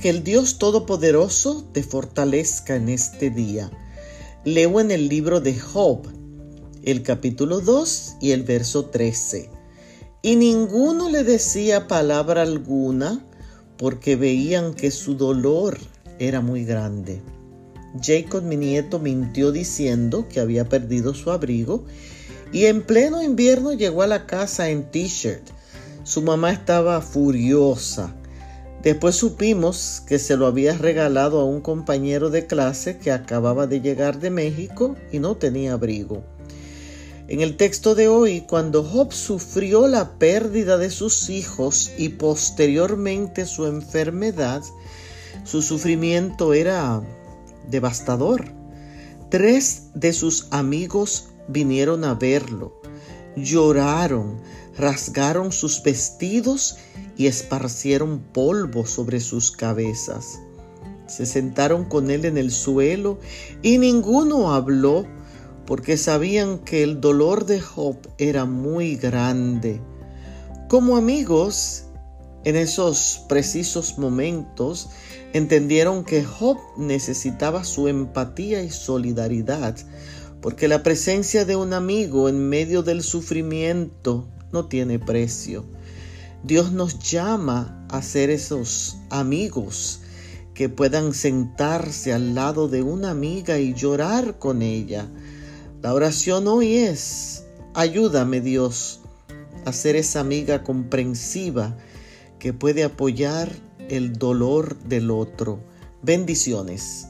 Que el Dios Todopoderoso te fortalezca en este día. Leo en el libro de Job, el capítulo 2 y el verso 13. Y ninguno le decía palabra alguna porque veían que su dolor era muy grande. Jacob, mi nieto, mintió diciendo que había perdido su abrigo y en pleno invierno llegó a la casa en t-shirt. Su mamá estaba furiosa Después supimos que se lo había regalado a un compañero de clase que acababa de llegar de México y no tenía abrigo. En el texto de hoy, cuando Job sufrió la pérdida de sus hijos y posteriormente su enfermedad, su sufrimiento era devastador. Tres de sus amigos vinieron a verlo, lloraron, rasgaron sus vestidos y esparcieron polvo sobre sus cabezas. Se sentaron con él en el suelo y ninguno habló porque sabían que el dolor de Job era muy grande. Como amigos, en esos precisos momentos, entendieron que Job necesitaba su empatía y solidaridad, porque la presencia de un amigo en medio del sufrimiento no tiene precio. Dios nos llama a ser esos amigos que puedan sentarse al lado de una amiga y llorar con ella. La oración hoy es, ayúdame Dios a ser esa amiga comprensiva que puede apoyar el dolor del otro. Bendiciones.